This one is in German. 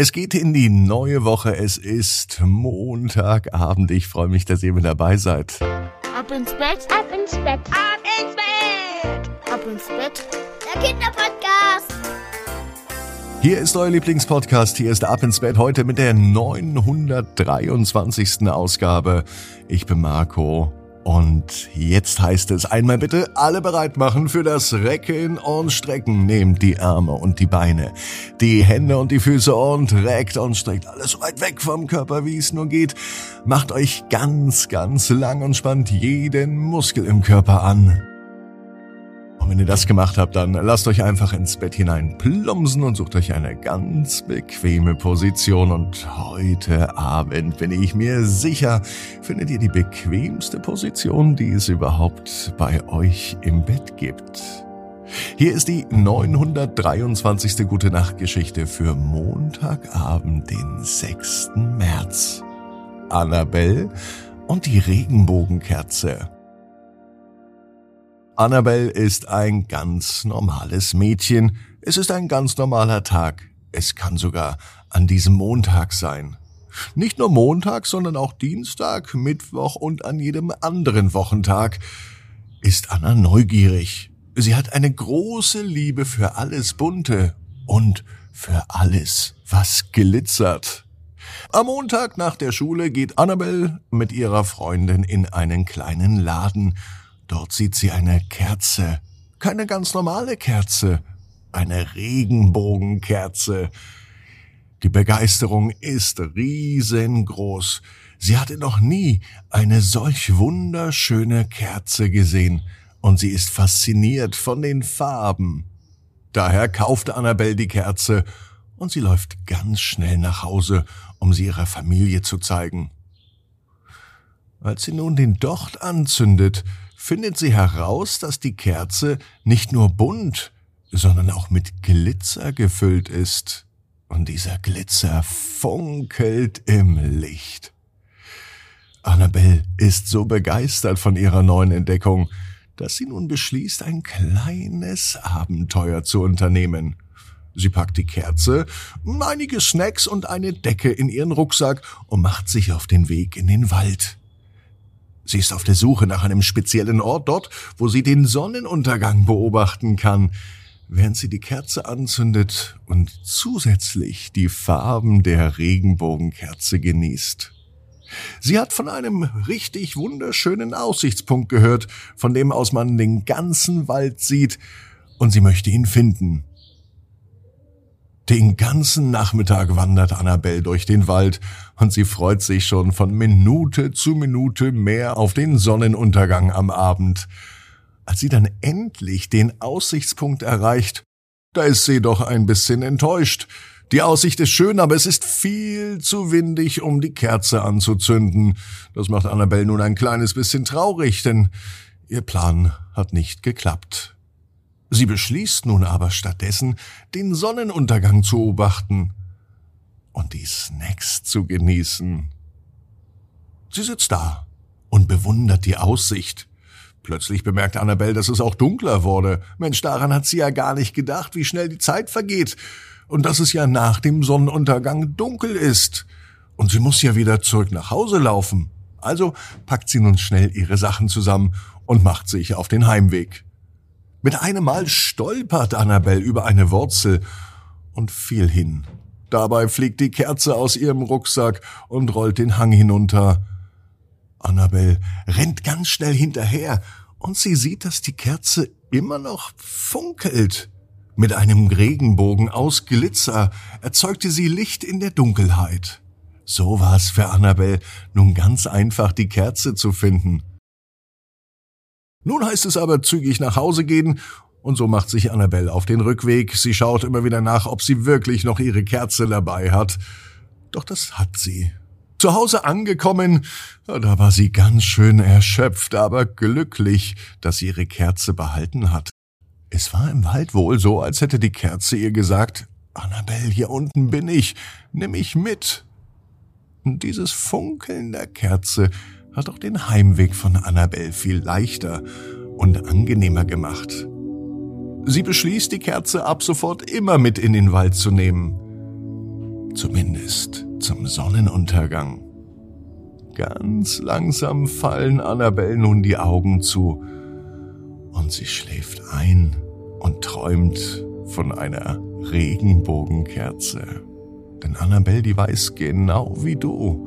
Es geht in die neue Woche. Es ist Montagabend. Ich freue mich, dass ihr mit dabei seid. Ab ins Bett, ab ins Bett, ab ins Bett, ab ins Bett. Der Kinderpodcast. Hier ist euer Lieblingspodcast. Hier ist Ab ins Bett heute mit der 923. Ausgabe. Ich bin Marco und jetzt heißt es einmal bitte alle bereit machen für das Recken und Strecken. Nehmt die Arme und die Beine, die Hände und die Füße und reckt und streckt alles so weit weg vom Körper, wie es nur geht. Macht euch ganz, ganz lang und spannt jeden Muskel im Körper an. Wenn ihr das gemacht habt, dann lasst euch einfach ins Bett hinein plumpsen und sucht euch eine ganz bequeme Position. Und heute Abend bin ich mir sicher, findet ihr die bequemste Position, die es überhaupt bei euch im Bett gibt. Hier ist die 923. Gute Nacht Geschichte für Montagabend, den 6. März. Annabelle und die Regenbogenkerze. Annabelle ist ein ganz normales Mädchen. Es ist ein ganz normaler Tag. Es kann sogar an diesem Montag sein. Nicht nur Montag, sondern auch Dienstag, Mittwoch und an jedem anderen Wochentag ist Anna neugierig. Sie hat eine große Liebe für alles Bunte und für alles, was glitzert. Am Montag nach der Schule geht Annabelle mit ihrer Freundin in einen kleinen Laden Dort sieht sie eine Kerze. Keine ganz normale Kerze. Eine Regenbogenkerze. Die Begeisterung ist riesengroß. Sie hatte noch nie eine solch wunderschöne Kerze gesehen und sie ist fasziniert von den Farben. Daher kaufte Annabelle die Kerze und sie läuft ganz schnell nach Hause, um sie ihrer Familie zu zeigen. Als sie nun den Docht anzündet, findet sie heraus, dass die Kerze nicht nur bunt, sondern auch mit Glitzer gefüllt ist. Und dieser Glitzer funkelt im Licht. Annabelle ist so begeistert von ihrer neuen Entdeckung, dass sie nun beschließt, ein kleines Abenteuer zu unternehmen. Sie packt die Kerze, einige Snacks und eine Decke in ihren Rucksack und macht sich auf den Weg in den Wald. Sie ist auf der Suche nach einem speziellen Ort dort, wo sie den Sonnenuntergang beobachten kann, während sie die Kerze anzündet und zusätzlich die Farben der Regenbogenkerze genießt. Sie hat von einem richtig wunderschönen Aussichtspunkt gehört, von dem aus man den ganzen Wald sieht, und sie möchte ihn finden. Den ganzen Nachmittag wandert Annabelle durch den Wald und sie freut sich schon von Minute zu Minute mehr auf den Sonnenuntergang am Abend. Als sie dann endlich den Aussichtspunkt erreicht, da ist sie doch ein bisschen enttäuscht. Die Aussicht ist schön, aber es ist viel zu windig, um die Kerze anzuzünden. Das macht Annabelle nun ein kleines bisschen traurig, denn ihr Plan hat nicht geklappt. Sie beschließt nun aber stattdessen, den Sonnenuntergang zu beobachten und die Snacks zu genießen. Sie sitzt da und bewundert die Aussicht. Plötzlich bemerkt Annabelle, dass es auch dunkler wurde. Mensch, daran hat sie ja gar nicht gedacht, wie schnell die Zeit vergeht und dass es ja nach dem Sonnenuntergang dunkel ist. Und sie muss ja wieder zurück nach Hause laufen. Also packt sie nun schnell ihre Sachen zusammen und macht sich auf den Heimweg. Mit einem Mal stolpert Annabelle über eine Wurzel und fiel hin. Dabei fliegt die Kerze aus ihrem Rucksack und rollt den Hang hinunter. Annabelle rennt ganz schnell hinterher und sie sieht, dass die Kerze immer noch funkelt. Mit einem Regenbogen aus Glitzer erzeugte sie Licht in der Dunkelheit. So war es für Annabelle nun ganz einfach, die Kerze zu finden. Nun heißt es aber zügig nach Hause gehen, und so macht sich Annabelle auf den Rückweg. Sie schaut immer wieder nach, ob sie wirklich noch ihre Kerze dabei hat. Doch das hat sie. Zu Hause angekommen, da war sie ganz schön erschöpft, aber glücklich, dass sie ihre Kerze behalten hat. Es war im Wald wohl so, als hätte die Kerze ihr gesagt, Annabelle, hier unten bin ich, nimm mich mit. Und dieses Funkeln der Kerze hat auch den Heimweg von Annabelle viel leichter und angenehmer gemacht. Sie beschließt, die Kerze ab sofort immer mit in den Wald zu nehmen. Zumindest zum Sonnenuntergang. Ganz langsam fallen Annabelle nun die Augen zu und sie schläft ein und träumt von einer Regenbogenkerze. Denn Annabelle, die weiß genau wie du,